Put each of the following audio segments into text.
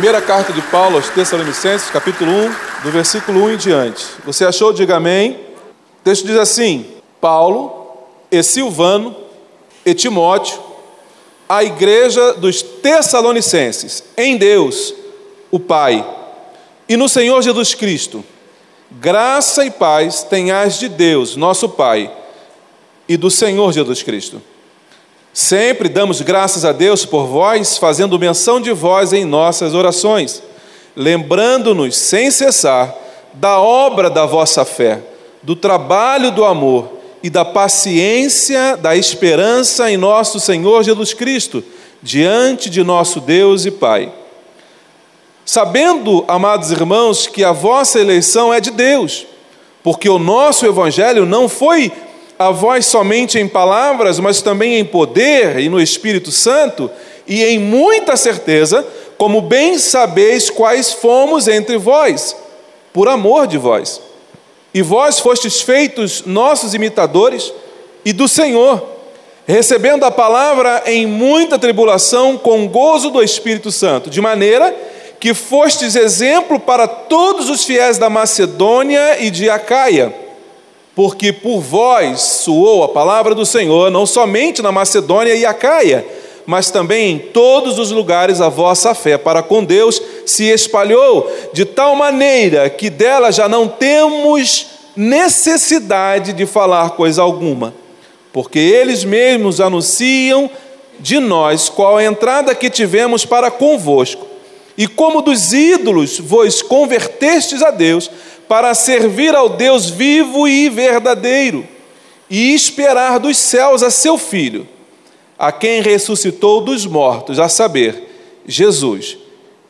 Primeira carta de Paulo aos Tessalonicenses, capítulo 1, do versículo 1 em diante. Você achou? Diga amém. O texto diz assim: Paulo e Silvano e Timóteo, a igreja dos Tessalonicenses, em Deus, o Pai, e no Senhor Jesus Cristo, graça e paz tenhais de Deus, nosso Pai, e do Senhor Jesus Cristo. Sempre damos graças a Deus por vós, fazendo menção de vós em nossas orações, lembrando-nos sem cessar da obra da vossa fé, do trabalho do amor e da paciência da esperança em nosso Senhor Jesus Cristo, diante de nosso Deus e Pai. Sabendo, amados irmãos, que a vossa eleição é de Deus, porque o nosso evangelho não foi a vós somente em palavras, mas também em poder e no Espírito Santo, e em muita certeza, como bem sabeis quais fomos entre vós, por amor de vós. E vós fostes feitos nossos imitadores e do Senhor, recebendo a palavra em muita tribulação com gozo do Espírito Santo, de maneira que fostes exemplo para todos os fiéis da Macedônia e de Acaia porque por vós soou a palavra do Senhor, não somente na Macedônia e Acaia, mas também em todos os lugares a vossa fé para com Deus se espalhou, de tal maneira que dela já não temos necessidade de falar coisa alguma, porque eles mesmos anunciam de nós qual a entrada que tivemos para convosco, e como dos ídolos vos convertestes a Deus, para servir ao Deus vivo e verdadeiro, e esperar dos céus a seu Filho, a quem ressuscitou dos mortos, a saber, Jesus,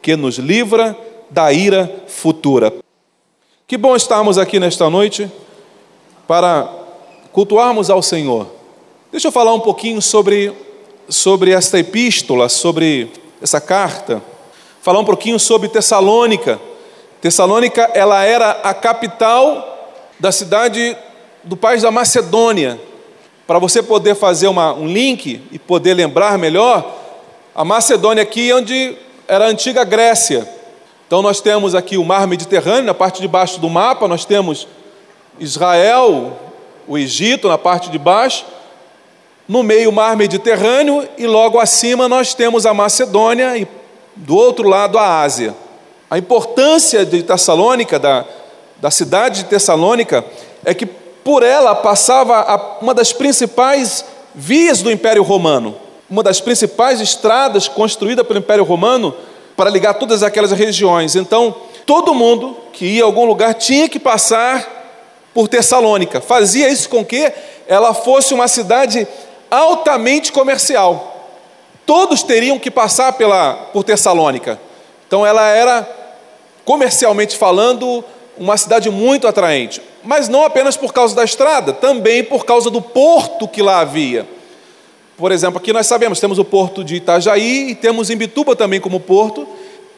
que nos livra da ira futura. Que bom estarmos aqui nesta noite para cultuarmos ao Senhor. Deixa eu falar um pouquinho sobre, sobre esta epístola, sobre essa carta, falar um pouquinho sobre Tessalônica. Tessalônica, ela era a capital da cidade do país da Macedônia. Para você poder fazer uma, um link e poder lembrar melhor, a Macedônia aqui é onde era a antiga Grécia. Então nós temos aqui o mar Mediterrâneo, na parte de baixo do mapa, nós temos Israel, o Egito na parte de baixo, no meio o mar Mediterrâneo e logo acima nós temos a Macedônia e do outro lado a Ásia. A importância de Tessalônica, da, da cidade de Tessalônica, é que por ela passava a, uma das principais vias do Império Romano, uma das principais estradas construída pelo Império Romano para ligar todas aquelas regiões. Então, todo mundo que ia a algum lugar tinha que passar por Tessalônica. Fazia isso com que ela fosse uma cidade altamente comercial. Todos teriam que passar pela, por Tessalônica. Então, ela era comercialmente falando, uma cidade muito atraente. Mas não apenas por causa da estrada, também por causa do porto que lá havia. Por exemplo, aqui nós sabemos, temos o porto de Itajaí e temos Imbituba também como porto,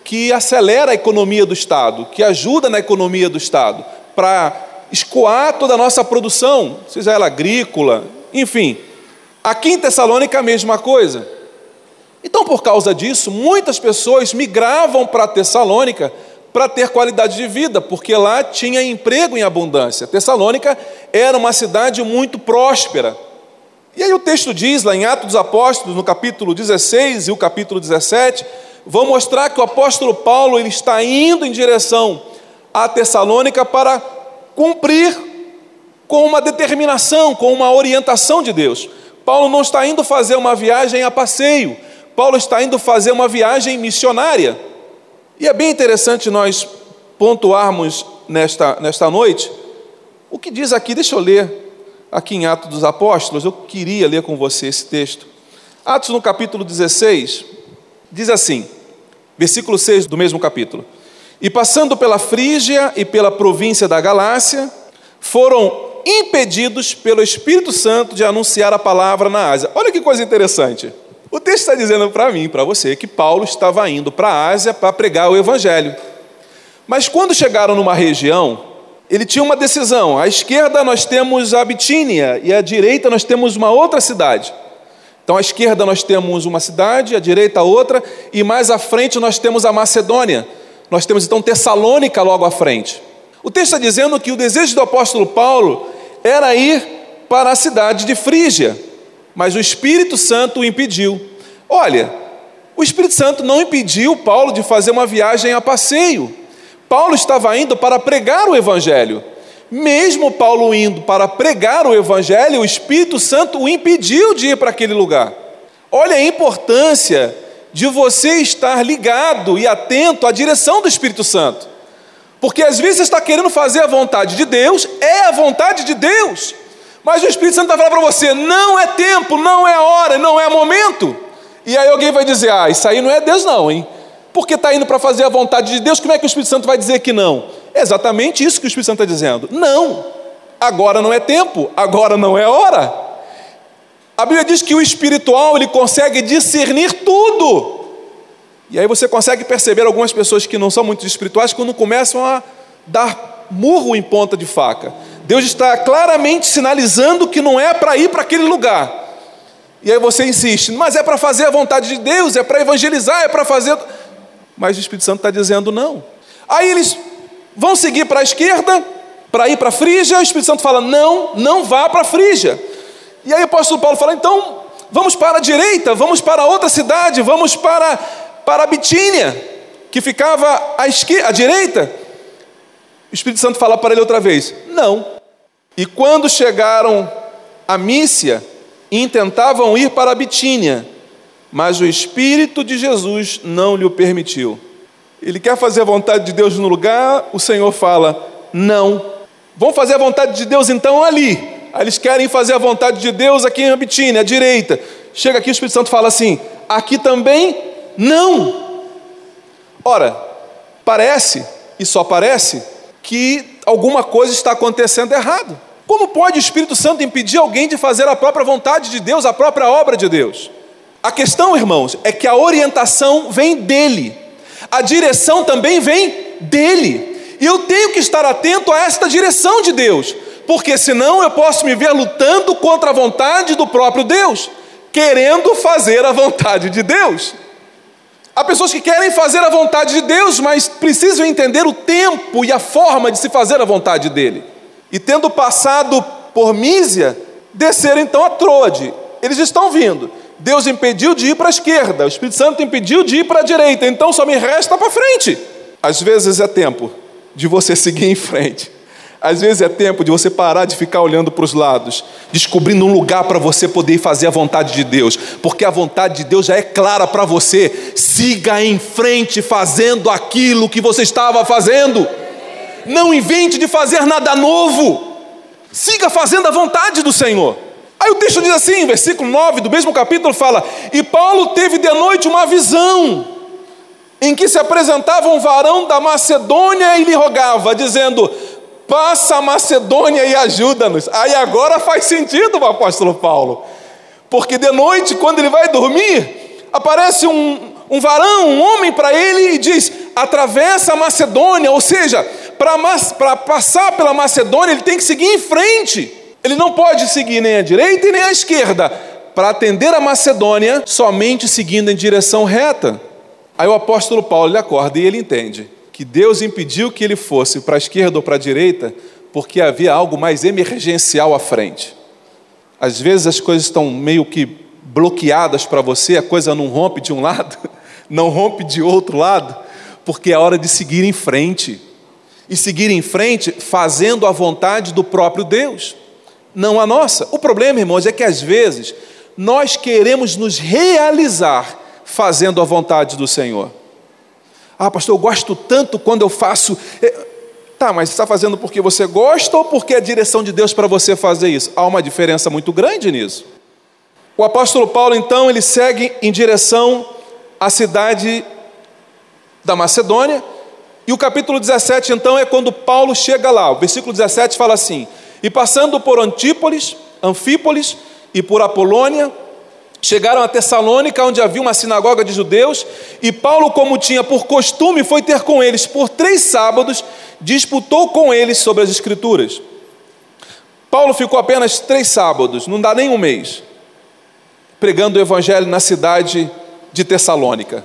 que acelera a economia do Estado, que ajuda na economia do Estado, para escoar toda a nossa produção, seja ela agrícola, enfim. Aqui em Tessalônica a mesma coisa. Então, por causa disso, muitas pessoas migravam para Tessalônica para ter qualidade de vida, porque lá tinha emprego em abundância. Tessalônica era uma cidade muito próspera. E aí o texto diz, lá em Atos dos Apóstolos, no capítulo 16 e o capítulo 17, vão mostrar que o apóstolo Paulo ele está indo em direção a Tessalônica para cumprir com uma determinação, com uma orientação de Deus. Paulo não está indo fazer uma viagem a passeio, Paulo está indo fazer uma viagem missionária. E é bem interessante nós pontuarmos nesta, nesta noite O que diz aqui, deixa eu ler aqui em Atos dos Apóstolos, eu queria ler com você esse texto. Atos no capítulo 16, diz assim, versículo 6 do mesmo capítulo: E passando pela Frígia e pela província da Galácia, foram impedidos pelo Espírito Santo de anunciar a palavra na Ásia. Olha que coisa interessante. O texto está dizendo para mim, para você, que Paulo estava indo para a Ásia para pregar o Evangelho. Mas quando chegaram numa região, ele tinha uma decisão. À esquerda nós temos a Bitínia e à direita nós temos uma outra cidade. Então, à esquerda nós temos uma cidade, à direita outra, e mais à frente nós temos a Macedônia. Nós temos então Tessalônica logo à frente. O texto está dizendo que o desejo do apóstolo Paulo era ir para a cidade de Frígia, mas o Espírito Santo o impediu. Olha, o Espírito Santo não impediu Paulo de fazer uma viagem a passeio. Paulo estava indo para pregar o Evangelho. Mesmo Paulo indo para pregar o Evangelho, o Espírito Santo o impediu de ir para aquele lugar. Olha a importância de você estar ligado e atento à direção do Espírito Santo. Porque às vezes você está querendo fazer a vontade de Deus, é a vontade de Deus, mas o Espírito Santo está falando para você: não é tempo, não é hora, não é momento. E aí alguém vai dizer: ah, isso aí não é Deus, não, hein? Porque está indo para fazer a vontade de Deus, como é que o Espírito Santo vai dizer que não? É exatamente isso que o Espírito Santo está dizendo. Não, agora não é tempo, agora não é hora. A Bíblia diz que o espiritual ele consegue discernir tudo. E aí você consegue perceber algumas pessoas que não são muito espirituais quando começam a dar murro em ponta de faca. Deus está claramente sinalizando que não é para ir para aquele lugar. E aí você insiste, mas é para fazer a vontade de Deus, é para evangelizar, é para fazer. Mas o Espírito Santo está dizendo não. Aí eles vão seguir para a esquerda, para ir para a Frígia, o Espírito Santo fala: não, não vá para a Frígia. E aí o apóstolo Paulo fala: então vamos para a direita, vamos para outra cidade, vamos para, para a Bitínia, que ficava à, esquerda, à direita. O Espírito Santo fala para ele outra vez: não. E quando chegaram a Mícia, intentavam ir para a Bitínia, mas o Espírito de Jesus não lhe o permitiu. Ele quer fazer a vontade de Deus no lugar, o Senhor fala: não. Vão fazer a vontade de Deus então ali. Eles querem fazer a vontade de Deus aqui em Abitine, à direita. Chega aqui, o Espírito Santo fala assim: aqui também não. Ora, parece, e só parece, que alguma coisa está acontecendo errado. Como pode o Espírito Santo impedir alguém de fazer a própria vontade de Deus, a própria obra de Deus? A questão, irmãos, é que a orientação vem dele, a direção também vem dele, e eu tenho que estar atento a esta direção de Deus, porque senão eu posso me ver lutando contra a vontade do próprio Deus, querendo fazer a vontade de Deus. Há pessoas que querem fazer a vontade de Deus, mas precisam entender o tempo e a forma de se fazer a vontade dele. E tendo passado por Mísia, desceram então a Trode. Eles estão vindo. Deus impediu de ir para a esquerda, o Espírito Santo impediu de ir para a direita, então só me resta para frente. Às vezes é tempo de você seguir em frente. Às vezes é tempo de você parar de ficar olhando para os lados, descobrindo um lugar para você poder fazer a vontade de Deus, porque a vontade de Deus já é clara para você. Siga em frente fazendo aquilo que você estava fazendo. Não invente de fazer nada novo. Siga fazendo a vontade do Senhor. Aí o texto diz assim, versículo 9 do mesmo capítulo fala: E Paulo teve de noite uma visão, em que se apresentava um varão da Macedônia e lhe rogava, dizendo: Passa a Macedônia e ajuda-nos. Aí agora faz sentido o apóstolo Paulo, porque de noite, quando ele vai dormir, aparece um, um varão, um homem para ele e diz: Atravessa a Macedônia, ou seja, para passar pela Macedônia, ele tem que seguir em frente. Ele não pode seguir nem à direita e nem à esquerda. Para atender a Macedônia, somente seguindo em direção reta. Aí o apóstolo Paulo ele acorda e ele entende que Deus impediu que ele fosse para a esquerda ou para a direita porque havia algo mais emergencial à frente. Às vezes as coisas estão meio que bloqueadas para você, a coisa não rompe de um lado, não rompe de outro lado, porque é hora de seguir em frente. E seguir em frente fazendo a vontade do próprio Deus não a nossa. O problema, irmãos, é que às vezes nós queremos nos realizar fazendo a vontade do Senhor. Ah, pastor, eu gosto tanto quando eu faço. Está Tá, mas você está fazendo porque você gosta ou porque é a direção de Deus para você fazer isso? Há uma diferença muito grande nisso. O apóstolo Paulo, então, ele segue em direção à cidade da Macedônia, e o capítulo 17, então, é quando Paulo chega lá. O versículo 17 fala assim: E passando por Antípolis, Anfípolis e por Apolônia, chegaram a Tessalônica, onde havia uma sinagoga de judeus, e Paulo, como tinha por costume, foi ter com eles por três sábados, disputou com eles sobre as Escrituras. Paulo ficou apenas três sábados, não dá nem um mês, pregando o evangelho na cidade de Tessalônica.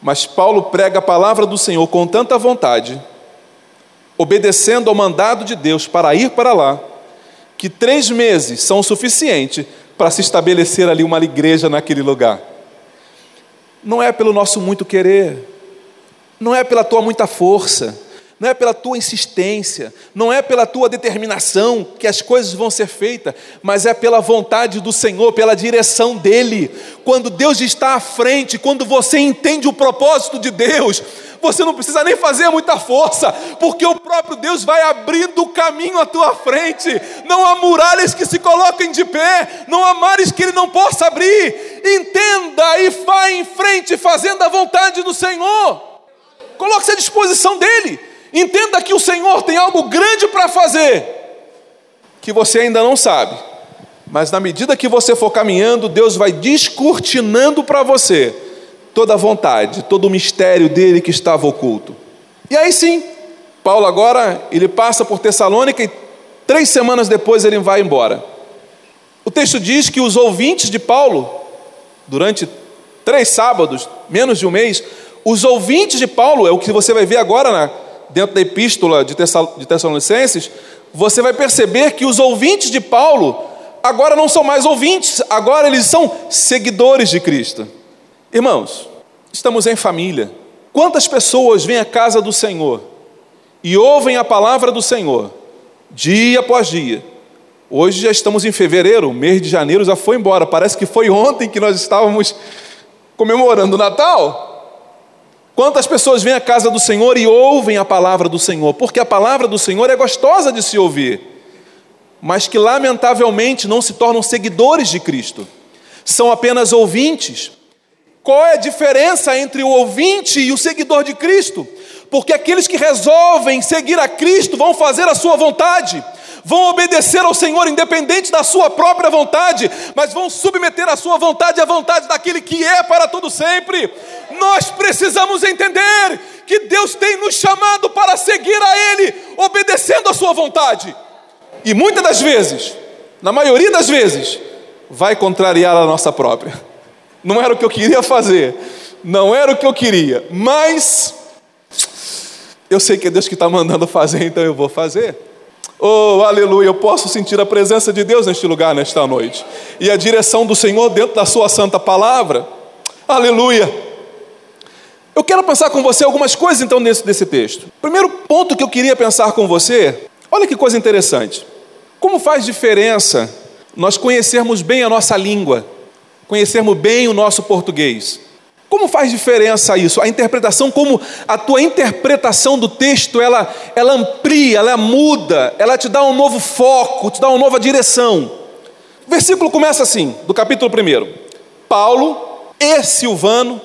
Mas Paulo prega a palavra do Senhor com tanta vontade, obedecendo ao mandado de Deus para ir para lá, que três meses são o suficiente para se estabelecer ali uma igreja naquele lugar. Não é pelo nosso muito querer, não é pela tua muita força, não é pela tua insistência, não é pela tua determinação que as coisas vão ser feitas, mas é pela vontade do Senhor, pela direção dEle. Quando Deus está à frente, quando você entende o propósito de Deus, você não precisa nem fazer muita força, porque o próprio Deus vai abrindo o caminho à tua frente. Não há muralhas que se coloquem de pé, não há mares que Ele não possa abrir. Entenda e vá em frente, fazendo a vontade do Senhor. Coloque-se à disposição dEle. Entenda que o Senhor tem algo grande para fazer, que você ainda não sabe, mas na medida que você for caminhando, Deus vai descortinando para você toda a vontade, todo o mistério dele que estava oculto. E aí sim, Paulo agora ele passa por Tessalônica e três semanas depois ele vai embora. O texto diz que os ouvintes de Paulo, durante três sábados, menos de um mês, os ouvintes de Paulo, é o que você vai ver agora na dentro da epístola de, Tessalonicenses, você vai perceber que os ouvintes de Paulo agora não são mais ouvintes, agora eles são seguidores de Cristo. Irmãos, estamos em família. Quantas pessoas vêm à casa do Senhor e ouvem a palavra do Senhor, dia após dia? Hoje já estamos em fevereiro, o mês de janeiro já foi embora. Parece que foi ontem que nós estávamos comemorando o Natal. Quantas pessoas vêm à casa do Senhor e ouvem a palavra do Senhor? Porque a palavra do Senhor é gostosa de se ouvir, mas que lamentavelmente não se tornam seguidores de Cristo, são apenas ouvintes. Qual é a diferença entre o ouvinte e o seguidor de Cristo? Porque aqueles que resolvem seguir a Cristo vão fazer a sua vontade vão obedecer ao Senhor independente da sua própria vontade, mas vão submeter a sua vontade à vontade daquele que é para todo sempre. Nós precisamos entender que Deus tem nos chamado para seguir a Ele, obedecendo a sua vontade. E muitas das vezes, na maioria das vezes, vai contrariar a nossa própria. Não era o que eu queria fazer, não era o que eu queria, mas eu sei que é Deus que está mandando fazer, então eu vou fazer. Oh, aleluia, eu posso sentir a presença de Deus neste lugar, nesta noite, e a direção do Senhor dentro da Sua santa palavra. Aleluia. Eu quero pensar com você algumas coisas então desse, desse texto. Primeiro ponto que eu queria pensar com você, olha que coisa interessante. Como faz diferença nós conhecermos bem a nossa língua, conhecermos bem o nosso português? Como faz diferença isso? A interpretação, como a tua interpretação do texto, ela, ela amplia, ela muda, ela te dá um novo foco, te dá uma nova direção. O versículo começa assim, do capítulo 1. Paulo e Silvano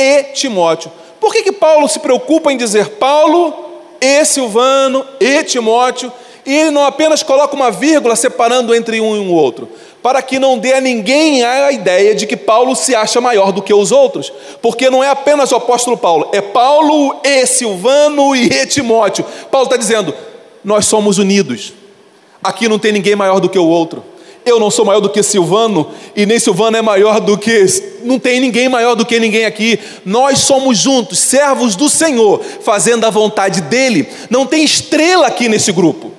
e Timóteo. Por que, que Paulo se preocupa em dizer Paulo e Silvano e Timóteo? E ele não apenas coloca uma vírgula separando entre um e o outro para que não dê a ninguém a ideia de que Paulo se acha maior do que os outros, porque não é apenas o apóstolo Paulo, é Paulo e Silvano e Timóteo. Paulo está dizendo: nós somos unidos, aqui não tem ninguém maior do que o outro. Eu não sou maior do que Silvano, e nem Silvano é maior do que. Não tem ninguém maior do que ninguém aqui. Nós somos juntos, servos do Senhor, fazendo a vontade dEle. Não tem estrela aqui nesse grupo.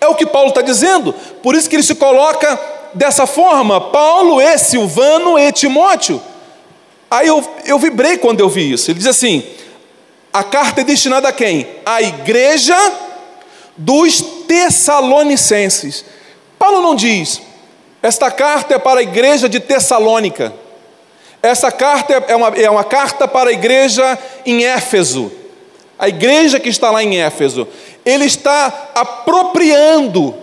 É o que Paulo está dizendo. Por isso que ele se coloca dessa forma, Paulo e Silvano e Timóteo. Aí eu, eu vibrei quando eu vi isso. Ele diz assim: a carta é destinada a quem? A igreja dos Tessalonicenses. Paulo não diz, esta carta é para a igreja de Tessalônica. Essa carta é uma, é uma carta para a igreja em Éfeso. A igreja que está lá em Éfeso. ele está apropriando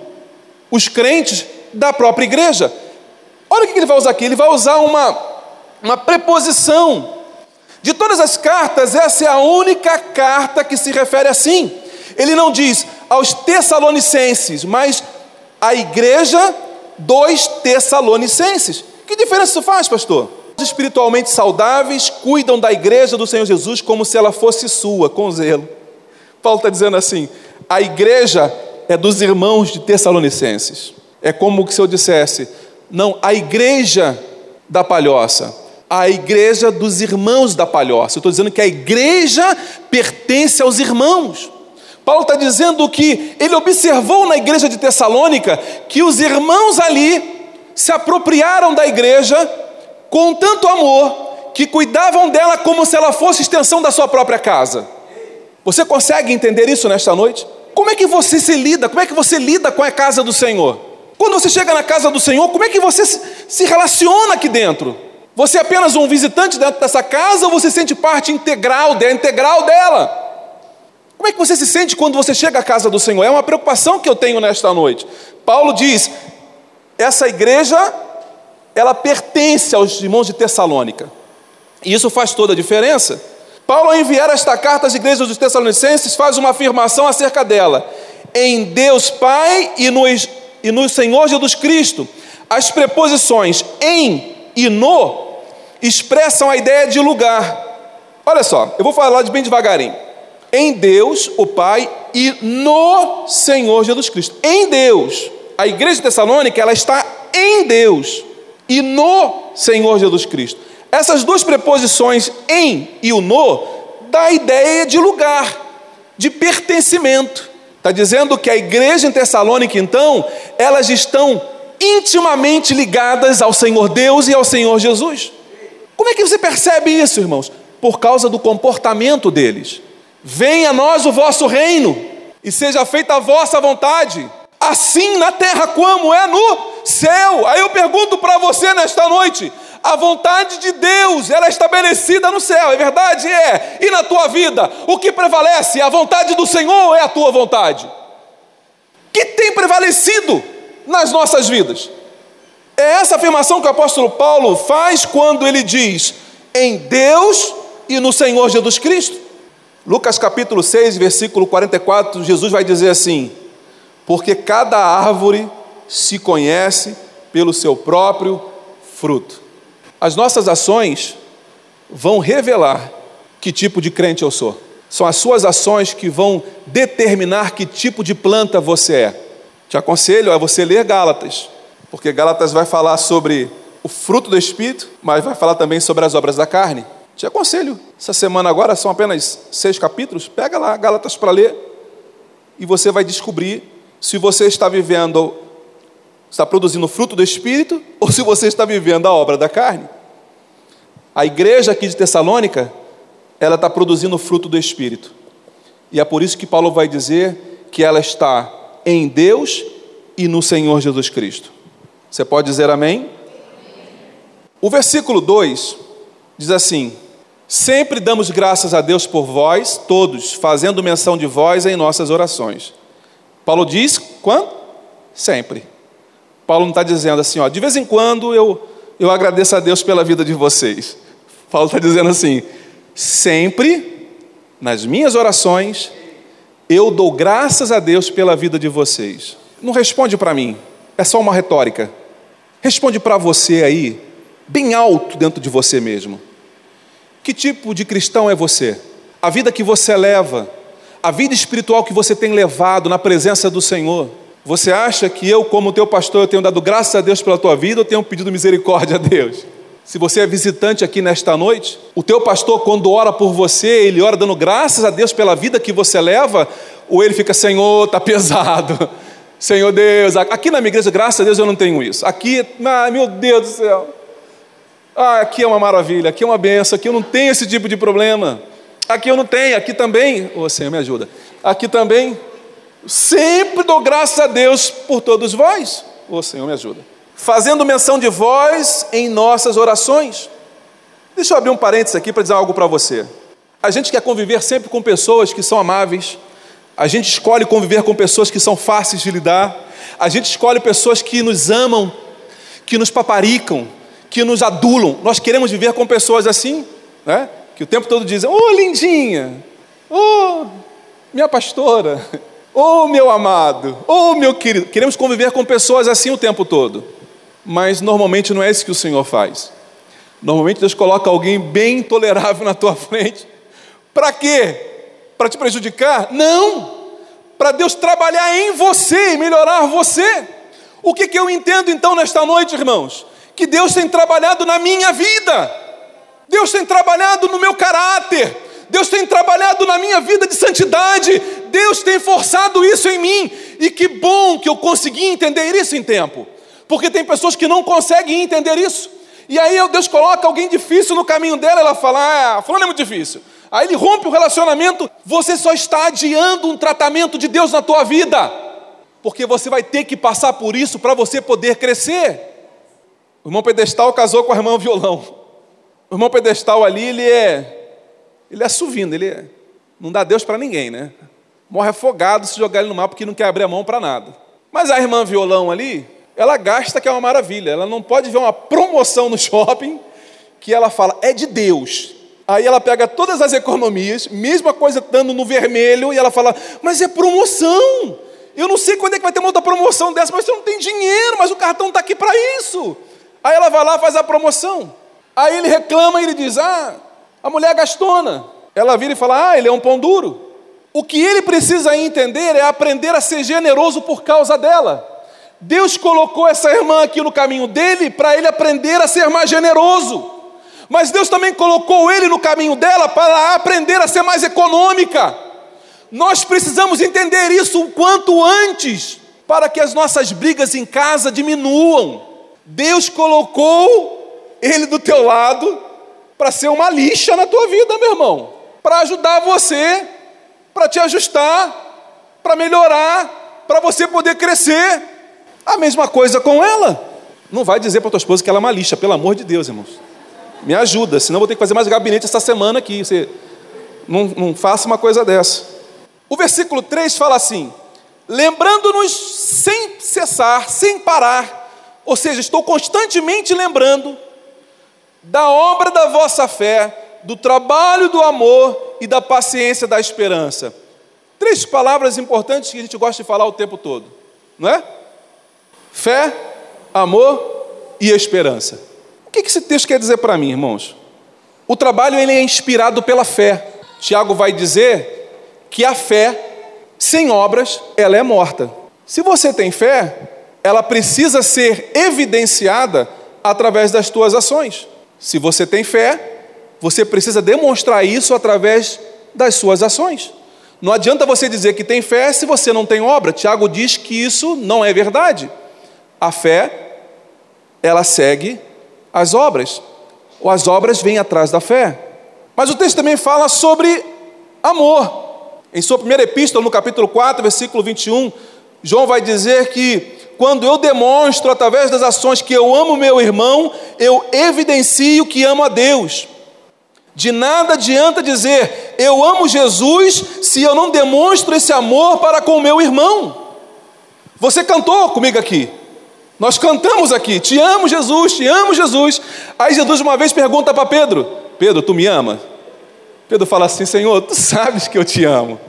os crentes da própria igreja. Olha o que ele vai usar aqui: ele vai usar uma, uma preposição. De todas as cartas, essa é a única carta que se refere assim. Ele não diz aos Tessalonicenses, mas a igreja dos Tessalonicenses. Que diferença isso faz, pastor? Os espiritualmente saudáveis cuidam da igreja do Senhor Jesus como se ela fosse sua, com zelo. Paulo está dizendo assim: a igreja é dos irmãos de Tessalonicenses. É como se eu dissesse, não, a igreja da palhoça, a igreja dos irmãos da palhoça. Eu estou dizendo que a igreja pertence aos irmãos. Paulo está dizendo que ele observou na igreja de Tessalônica que os irmãos ali se apropriaram da igreja com tanto amor que cuidavam dela como se ela fosse extensão da sua própria casa. Você consegue entender isso nesta noite? Como é que você se lida? Como é que você lida com a casa do Senhor? Quando você chega na casa do Senhor, como é que você se relaciona aqui dentro? Você é apenas um visitante dentro dessa casa ou você sente parte integral integral dela? Como é que você se sente quando você chega à casa do Senhor? É uma preocupação que eu tenho nesta noite. Paulo diz: essa igreja, ela pertence aos irmãos de Tessalônica. E isso faz toda a diferença. Paulo, ao enviar esta carta às igrejas dos Tessalonicenses, faz uma afirmação acerca dela. Em Deus Pai e no, e no Senhor Jesus Cristo. As preposições em e no expressam a ideia de lugar. Olha só, eu vou falar de bem devagarinho em Deus, o Pai, e no Senhor Jesus Cristo. Em Deus. A igreja de Tessalônica, ela está em Deus e no Senhor Jesus Cristo. Essas duas preposições em e o no dá a ideia de lugar, de pertencimento. Está dizendo que a igreja em Tessalônica, então, elas estão intimamente ligadas ao Senhor Deus e ao Senhor Jesus. Como é que você percebe isso, irmãos? Por causa do comportamento deles. Venha a nós o vosso reino, e seja feita a vossa vontade, assim na terra como é no céu. Aí eu pergunto para você nesta noite: a vontade de Deus, ela é estabelecida no céu, é verdade? É. E na tua vida, o que prevalece? A vontade do Senhor ou é a tua vontade? Que tem prevalecido nas nossas vidas? É essa afirmação que o apóstolo Paulo faz quando ele diz: em Deus e no Senhor Jesus Cristo. Lucas capítulo 6, versículo 44, Jesus vai dizer assim: Porque cada árvore se conhece pelo seu próprio fruto. As nossas ações vão revelar que tipo de crente eu sou. São as suas ações que vão determinar que tipo de planta você é. Te aconselho a você ler Gálatas, porque Gálatas vai falar sobre o fruto do Espírito, mas vai falar também sobre as obras da carne. Te aconselho, essa semana agora são apenas seis capítulos, pega lá Gálatas para ler e você vai descobrir se você está vivendo, está produzindo fruto do Espírito ou se você está vivendo a obra da carne. A igreja aqui de Tessalônica, ela está produzindo fruto do Espírito. E é por isso que Paulo vai dizer que ela está em Deus e no Senhor Jesus Cristo. Você pode dizer amém? O versículo 2 diz assim: Sempre damos graças a Deus por vós, todos, fazendo menção de vós em nossas orações. Paulo diz quando? Sempre. Paulo não está dizendo assim, ó, de vez em quando eu, eu agradeço a Deus pela vida de vocês. Paulo está dizendo assim, sempre, nas minhas orações, eu dou graças a Deus pela vida de vocês. Não responde para mim, é só uma retórica. Responde para você aí, bem alto dentro de você mesmo. Que tipo de cristão é você? A vida que você leva, a vida espiritual que você tem levado na presença do Senhor. Você acha que eu, como teu pastor, eu tenho dado graças a Deus pela tua vida ou tenho pedido misericórdia a Deus? Se você é visitante aqui nesta noite, o teu pastor, quando ora por você, ele ora dando graças a Deus pela vida que você leva, ou ele fica, Senhor, está pesado. Senhor Deus, aqui na minha igreja, graças a Deus, eu não tenho isso. Aqui, ah, meu Deus do céu. Ah, aqui é uma maravilha, aqui é uma benção, aqui eu não tenho esse tipo de problema. Aqui eu não tenho, aqui também, ô oh, Senhor, me ajuda. Aqui também, sempre dou graças a Deus por todos vós. Ô oh, Senhor, me ajuda. Fazendo menção de vós em nossas orações. Deixa eu abrir um parênteses aqui para dizer algo para você. A gente quer conviver sempre com pessoas que são amáveis, A gente escolhe conviver com pessoas que são fáceis de lidar. A gente escolhe pessoas que nos amam, que nos paparicam, que nos adulam. Nós queremos viver com pessoas assim, né? que o tempo todo dizem: Ô oh, lindinha, ô oh, minha pastora, ô oh, meu amado, ô oh, meu querido. Queremos conviver com pessoas assim o tempo todo. Mas normalmente não é isso que o Senhor faz. Normalmente Deus coloca alguém bem tolerável na tua frente. Para quê? Para te prejudicar? Não! Para Deus trabalhar em você e melhorar você. O que, que eu entendo então nesta noite, irmãos? Que Deus tem trabalhado na minha vida, Deus tem trabalhado no meu caráter, Deus tem trabalhado na minha vida de santidade, Deus tem forçado isso em mim, e que bom que eu consegui entender isso em tempo, porque tem pessoas que não conseguem entender isso, e aí Deus coloca alguém difícil no caminho dela, ela fala: Ah, fulano é muito difícil. Aí ele rompe o relacionamento, você só está adiando um tratamento de Deus na tua vida, porque você vai ter que passar por isso para você poder crescer. O irmão pedestal casou com a irmã violão. O irmão pedestal ali, ele é ele é suvindo, ele é, não dá Deus para ninguém, né? Morre afogado se jogar ele no mar porque não quer abrir a mão para nada. Mas a irmã violão ali, ela gasta que é uma maravilha. Ela não pode ver uma promoção no shopping que ela fala, é de Deus. Aí ela pega todas as economias, mesma coisa estando no vermelho, e ela fala, mas é promoção. Eu não sei quando é que vai ter uma outra promoção dessa, mas você não tem dinheiro, mas o cartão está aqui para isso. Aí ela vai lá faz a promoção. Aí ele reclama e ele diz: Ah, a mulher é gastona. Ela vira e fala: Ah, ele é um pão duro. O que ele precisa entender é aprender a ser generoso por causa dela. Deus colocou essa irmã aqui no caminho dele para ele aprender a ser mais generoso. Mas Deus também colocou ele no caminho dela para aprender a ser mais econômica. Nós precisamos entender isso o quanto antes, para que as nossas brigas em casa diminuam. Deus colocou ele do teu lado para ser uma lixa na tua vida, meu irmão, para ajudar você, para te ajustar, para melhorar, para você poder crescer. A mesma coisa com ela. Não vai dizer para tua esposa que ela é uma lixa, pelo amor de Deus, irmãos. Me ajuda, senão vou ter que fazer mais gabinete essa semana aqui. Você não, não faça uma coisa dessa. O versículo 3 fala assim: lembrando-nos sem cessar, sem parar, ou seja, estou constantemente lembrando da obra da vossa fé, do trabalho do amor e da paciência da esperança. Três palavras importantes que a gente gosta de falar o tempo todo, não é? Fé, amor e esperança. O que esse texto quer dizer para mim, irmãos? O trabalho ele é inspirado pela fé. Tiago vai dizer que a fé sem obras ela é morta. Se você tem fé, ela precisa ser evidenciada através das tuas ações. Se você tem fé, você precisa demonstrar isso através das suas ações. Não adianta você dizer que tem fé se você não tem obra. Tiago diz que isso não é verdade. A fé, ela segue as obras, ou as obras vêm atrás da fé. Mas o texto também fala sobre amor. Em sua primeira epístola, no capítulo 4, versículo 21, João vai dizer que quando eu demonstro através das ações que eu amo meu irmão, eu evidencio que amo a Deus. De nada adianta dizer eu amo Jesus se eu não demonstro esse amor para com o meu irmão. Você cantou comigo aqui. Nós cantamos aqui, te amo Jesus, te amo Jesus. Aí Jesus uma vez pergunta para Pedro: Pedro, tu me ama? Pedro fala assim: Senhor, tu sabes que eu te amo.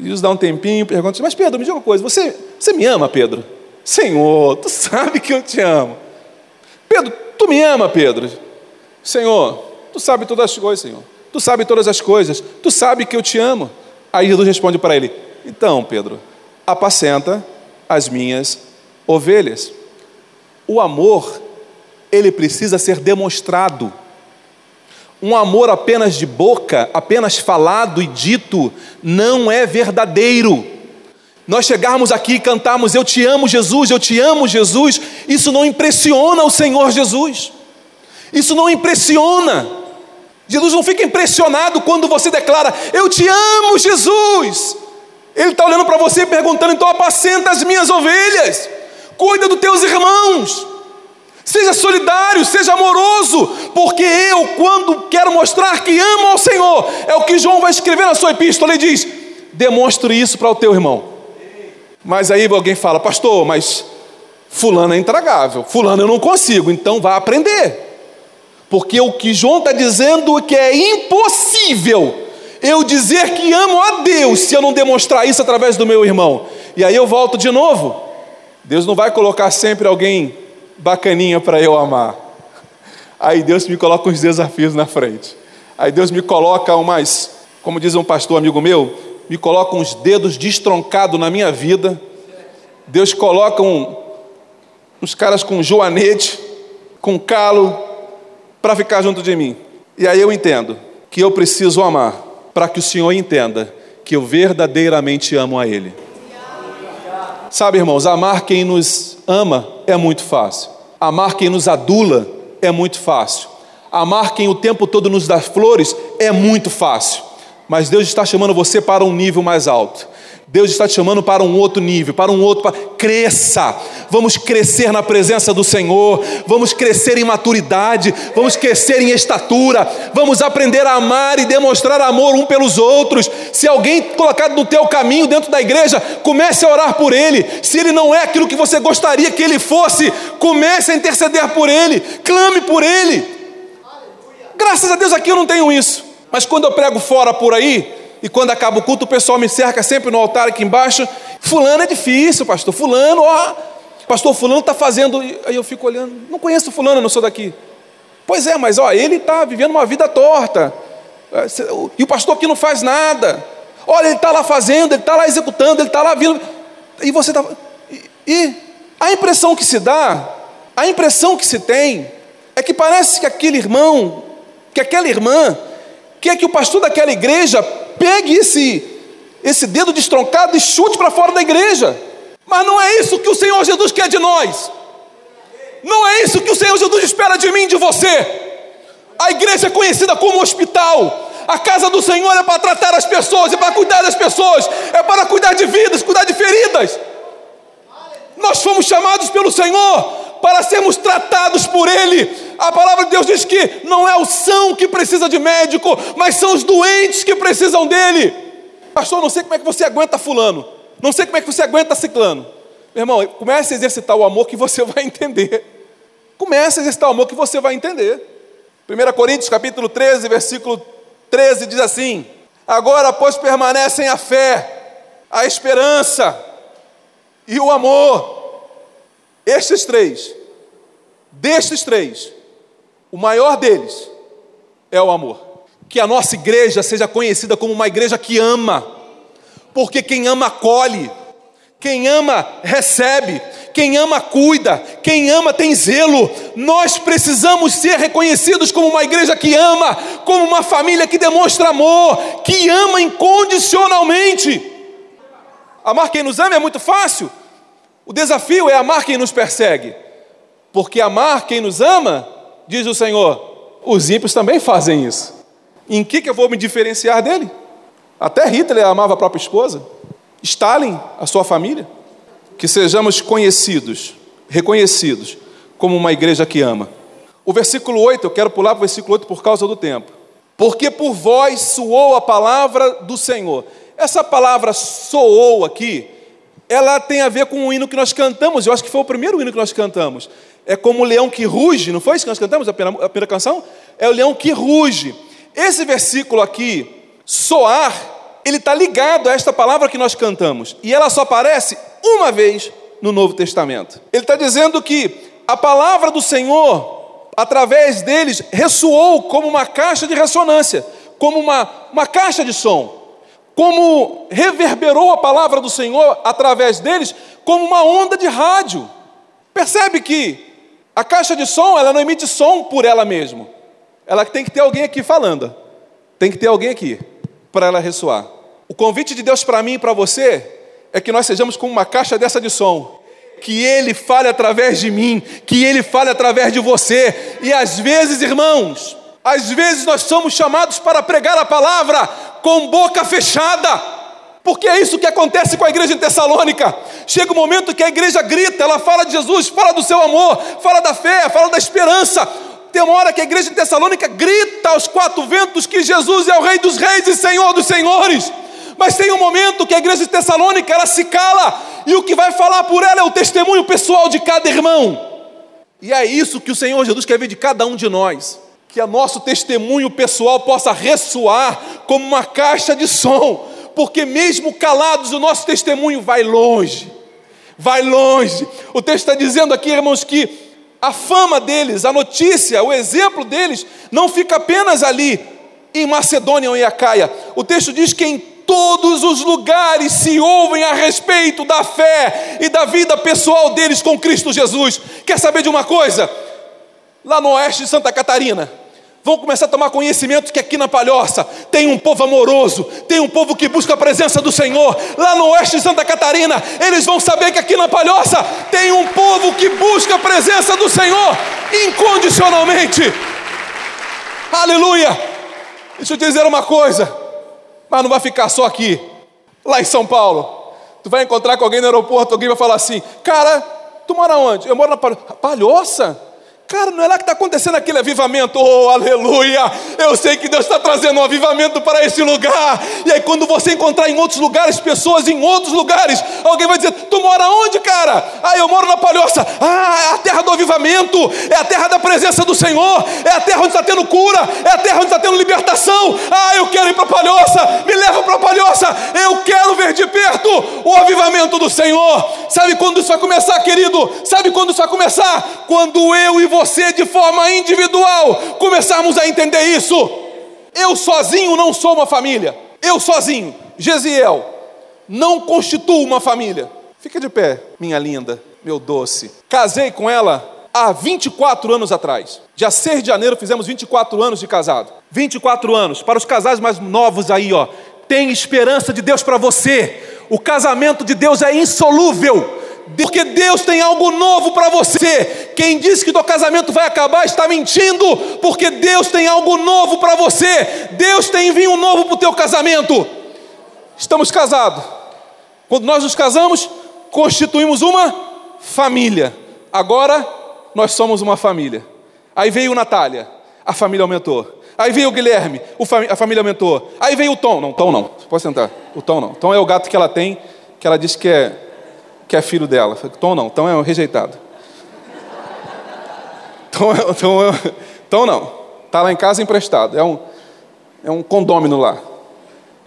Jesus dá um tempinho, pergunta: Mas Pedro, me diga uma coisa, você, você me ama, Pedro? Senhor, tu sabe que eu te amo. Pedro, tu me ama, Pedro? Senhor, tu sabe todas as coisas, Senhor. Tu sabe todas as coisas. Tu sabe que eu te amo. Aí Jesus responde para ele: Então, Pedro, apacenta as minhas ovelhas. O amor, ele precisa ser demonstrado. Um amor apenas de boca, apenas falado e dito, não é verdadeiro. Nós chegarmos aqui e cantarmos Eu te amo, Jesus, eu te amo, Jesus, isso não impressiona o Senhor Jesus. Isso não impressiona. Jesus não fica impressionado quando você declara Eu te amo, Jesus. Ele está olhando para você e perguntando: então apacenta as minhas ovelhas cuida dos teus irmãos. Seja solidário, seja amoroso, porque eu, quando quero mostrar que amo ao Senhor, é o que João vai escrever na sua epístola, ele diz: demonstre isso para o teu irmão. Mas aí alguém fala, pastor, mas fulano é intragável, fulano eu não consigo, então vá aprender. Porque o que João está dizendo é que é impossível eu dizer que amo a Deus se eu não demonstrar isso através do meu irmão. E aí eu volto de novo. Deus não vai colocar sempre alguém bacaninha para eu amar. Aí Deus me coloca uns desafios na frente. Aí Deus me coloca umas, como diz um pastor amigo meu, me coloca uns dedos destroncados na minha vida. Deus coloca um, uns caras com joanete, com calo, para ficar junto de mim. E aí eu entendo que eu preciso amar, para que o Senhor entenda que eu verdadeiramente amo a Ele. Sabe, irmãos, amar quem nos ama é muito fácil. Amar quem nos adula é muito fácil. Amar quem o tempo todo nos dá flores é muito fácil. Mas Deus está chamando você para um nível mais alto. Deus está te chamando para um outro nível, para um outro. Cresça, vamos crescer na presença do Senhor, vamos crescer em maturidade, vamos crescer em estatura, vamos aprender a amar e demonstrar amor um pelos outros. Se alguém colocado no teu caminho dentro da igreja, comece a orar por ele. Se ele não é aquilo que você gostaria que ele fosse, comece a interceder por ele, clame por ele. Graças a Deus aqui eu não tenho isso, mas quando eu prego fora por aí, e quando acaba o culto, o pessoal me cerca sempre no altar aqui embaixo. Fulano é difícil, pastor. Fulano, ó, pastor Fulano está fazendo. Aí eu fico olhando, não conheço Fulano, não sou daqui. Pois é, mas ó, ele está vivendo uma vida torta. É, e o pastor aqui não faz nada. Olha, ele está lá fazendo, ele está lá executando, ele está lá vindo. E você está. E, e a impressão que se dá, a impressão que se tem, é que parece que aquele irmão, que aquela irmã, quer que o pastor daquela igreja pegue esse, esse dedo destroncado e chute para fora da igreja. Mas não é isso que o Senhor Jesus quer de nós. Não é isso que o Senhor Jesus espera de mim, de você. A igreja é conhecida como hospital. A casa do Senhor é para tratar as pessoas, é para cuidar das pessoas, é para cuidar de vidas, cuidar de feridas. Nós fomos chamados pelo Senhor para sermos tratados por Ele. A palavra de Deus diz que não é o são que precisa de médico, mas são os doentes que precisam dele. Pastor, não sei como é que você aguenta Fulano, não sei como é que você aguenta Ciclano. Meu irmão, comece a exercitar o amor que você vai entender. Comece a exercitar o amor que você vai entender. 1 Coríntios capítulo 13, versículo 13 diz assim: Agora, pois, permanecem a fé, a esperança e o amor. Estes três, destes três, o maior deles é o amor. Que a nossa igreja seja conhecida como uma igreja que ama, porque quem ama acolhe, quem ama recebe, quem ama cuida, quem ama tem zelo. Nós precisamos ser reconhecidos como uma igreja que ama, como uma família que demonstra amor, que ama incondicionalmente. Amar quem nos ama é muito fácil. O desafio é amar quem nos persegue, porque amar quem nos ama, diz o Senhor, os ímpios também fazem isso. Em que, que eu vou me diferenciar dele? Até Hitler amava a própria esposa, Stalin, a sua família. Que sejamos conhecidos, reconhecidos, como uma igreja que ama. O versículo 8, eu quero pular para o versículo 8 por causa do tempo. Porque por vós soou a palavra do Senhor. Essa palavra soou aqui ela tem a ver com o hino que nós cantamos. Eu acho que foi o primeiro hino que nós cantamos. É como o leão que ruge, não foi isso que nós cantamos, a primeira, a primeira canção? É o leão que ruge. Esse versículo aqui, soar, ele está ligado a esta palavra que nós cantamos. E ela só aparece uma vez no Novo Testamento. Ele está dizendo que a palavra do Senhor, através deles, ressoou como uma caixa de ressonância, como uma, uma caixa de som como reverberou a palavra do Senhor através deles, como uma onda de rádio. Percebe que a caixa de som, ela não emite som por ela mesma. Ela tem que ter alguém aqui falando. Tem que ter alguém aqui para ela ressoar. O convite de Deus para mim e para você é que nós sejamos como uma caixa dessa de som. Que Ele fale através de mim, que Ele fale através de você. E às vezes, irmãos, às vezes nós somos chamados para pregar a palavra com boca fechada. Porque é isso que acontece com a igreja em Tessalônica. Chega o um momento que a igreja grita, ela fala de Jesus, fala do seu amor, fala da fé, fala da esperança. Tem uma hora que a igreja em Tessalônica grita aos quatro ventos que Jesus é o Rei dos Reis e Senhor dos Senhores. Mas tem um momento que a igreja de Tessalônica ela se cala e o que vai falar por ela é o testemunho pessoal de cada irmão. E é isso que o Senhor Jesus quer ver de cada um de nós. Que o nosso testemunho pessoal possa ressoar como uma caixa de som, porque mesmo calados, o nosso testemunho vai longe. Vai longe. O texto está dizendo aqui, irmãos, que a fama deles, a notícia, o exemplo deles, não fica apenas ali em Macedônia ou em Acaia. O texto diz que em todos os lugares se ouvem a respeito da fé e da vida pessoal deles com Cristo Jesus. Quer saber de uma coisa? Lá no oeste de Santa Catarina, vão começar a tomar conhecimento que aqui na Palhoça tem um povo amoroso, tem um povo que busca a presença do Senhor. Lá no oeste de Santa Catarina, eles vão saber que aqui na Palhoça tem um povo que busca a presença do Senhor incondicionalmente. Aleluia! Deixa eu te dizer uma coisa mas não vai ficar só aqui. Lá em São Paulo, tu vai encontrar com alguém no aeroporto, alguém vai falar assim: Cara, tu mora onde? Eu moro na Palhoça. Cara, não é lá que está acontecendo aquele avivamento, oh aleluia! Eu sei que Deus está trazendo um avivamento para esse lugar. E aí, quando você encontrar em outros lugares, pessoas em outros lugares, alguém vai dizer: Tu mora onde, cara? Ah, eu moro na Palhoça. Ah, é a terra do avivamento, é a terra da presença do Senhor, é a terra onde está tendo cura, é a terra onde está tendo libertação. Ah, eu quero ir para a Palhoça, me leva para a Palhoça, eu quero ver de perto o avivamento do Senhor. Sabe quando isso vai começar, querido? Sabe quando isso vai começar? Quando eu e você você de forma individual começarmos a entender isso. Eu sozinho não sou uma família. Eu sozinho, Gesiel, não constituo uma família. Fica de pé, minha linda, meu doce. Casei com ela há 24 anos atrás. Dia 6 de janeiro fizemos 24 anos de casado. 24 anos. Para os casais mais novos aí, ó. Tem esperança de Deus para você. O casamento de Deus é insolúvel porque Deus tem algo novo para você. Quem diz que teu casamento vai acabar está mentindo, porque Deus tem algo novo para você. Deus tem vinho novo para o teu casamento. Estamos casados. Quando nós nos casamos, constituímos uma família. Agora nós somos uma família. Aí veio Natália, a família aumentou. Aí veio o Guilherme, a família aumentou. Aí veio o Tom, não, Tom não, pode sentar. O Tom não. Tom é o gato que ela tem, que ela disse que é que é filho dela. Falei, Tom não, Tom é um rejeitado. Tom, é, Tom, é, Tom não, está lá em casa emprestado. É um, é um condômino lá.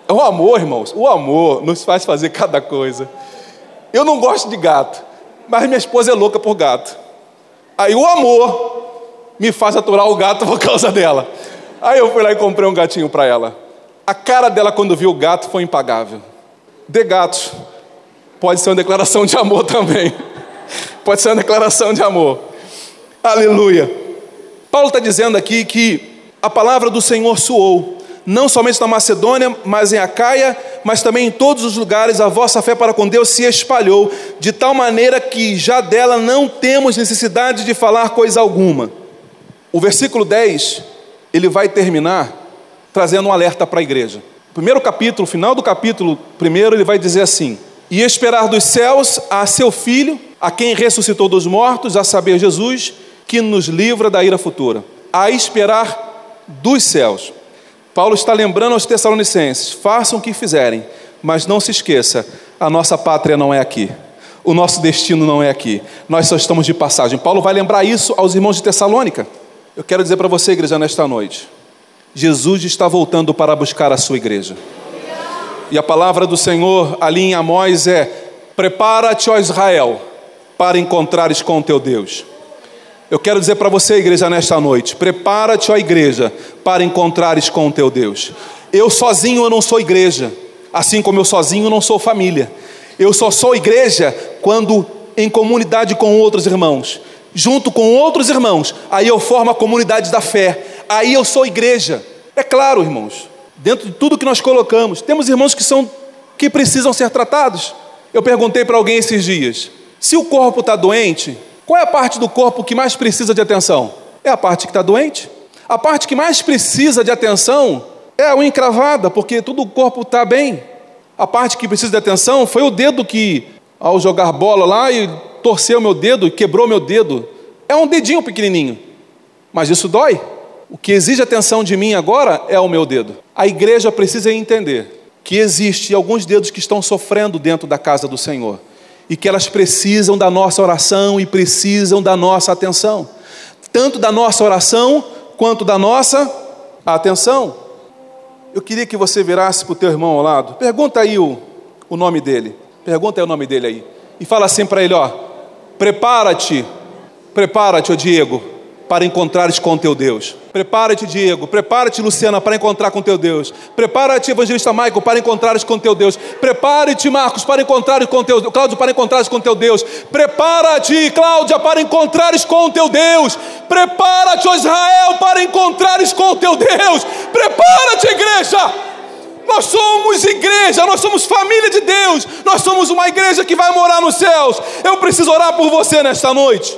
O amor, irmãos, o amor nos faz fazer cada coisa. Eu não gosto de gato, mas minha esposa é louca por gato. Aí o amor me faz aturar o gato por causa dela. Aí eu fui lá e comprei um gatinho para ela. A cara dela quando viu o gato foi impagável. De gatos, Pode ser uma declaração de amor também. Pode ser uma declaração de amor. Aleluia. Paulo está dizendo aqui que a palavra do Senhor soou, não somente na Macedônia, mas em Acaia, mas também em todos os lugares, a vossa fé para com Deus se espalhou, de tal maneira que já dela não temos necessidade de falar coisa alguma. O versículo 10, ele vai terminar trazendo um alerta para a igreja. primeiro capítulo, final do capítulo primeiro, ele vai dizer assim: e esperar dos céus a seu Filho, a quem ressuscitou dos mortos, a saber, Jesus, que nos livra da ira futura. A esperar dos céus. Paulo está lembrando aos Tessalonicenses: façam o que fizerem, mas não se esqueça, a nossa pátria não é aqui. O nosso destino não é aqui. Nós só estamos de passagem. Paulo vai lembrar isso aos irmãos de Tessalônica. Eu quero dizer para você, igreja, nesta noite: Jesus está voltando para buscar a sua igreja. E a palavra do Senhor ali em Amós é: Prepara-te, ó Israel, para encontrares com o teu Deus. Eu quero dizer para você, igreja, nesta noite: prepara-te, ó igreja, para encontrares com o teu Deus. Eu sozinho eu não sou igreja, assim como eu sozinho não sou família. Eu só sou igreja quando em comunidade com outros irmãos, junto com outros irmãos, aí eu formo a comunidade da fé, aí eu sou igreja. É claro, irmãos, dentro de tudo que nós colocamos. Temos irmãos que são que precisam ser tratados. Eu perguntei para alguém esses dias: se o corpo está doente, qual é a parte do corpo que mais precisa de atenção? É a parte que está doente. A parte que mais precisa de atenção é a encravada, porque todo o corpo está bem. A parte que precisa de atenção foi o dedo que, ao jogar bola lá, e torceu meu dedo e quebrou meu dedo. É um dedinho pequenininho, mas isso dói. O que exige atenção de mim agora é o meu dedo. A igreja precisa entender que existe alguns dedos que estão sofrendo dentro da casa do Senhor e que elas precisam da nossa oração e precisam da nossa atenção, tanto da nossa oração quanto da nossa atenção. Eu queria que você virasse para o teu irmão ao lado, pergunta aí o, o nome dele, pergunta aí o nome dele aí, e fala assim para ele: ó, prepara-te, prepara-te, ó Diego, para encontrares com teu Deus. Prepara-te, Diego. Prepara-te, Luciana, para encontrar com teu Deus. Prepara-te, Evangelista Michael, para encontrares com teu Deus. Prepare-te, Marcos, para encontrares com teu Deus. Cláudio, para encontrares com teu Deus. Prepara-te, Cláudia, para encontrares com teu Deus. Prepara-te, Israel, para encontrares com teu Deus. Prepara-te, igreja. Nós somos igreja, nós somos família de Deus, nós somos uma igreja que vai morar nos céus. Eu preciso orar por você nesta noite.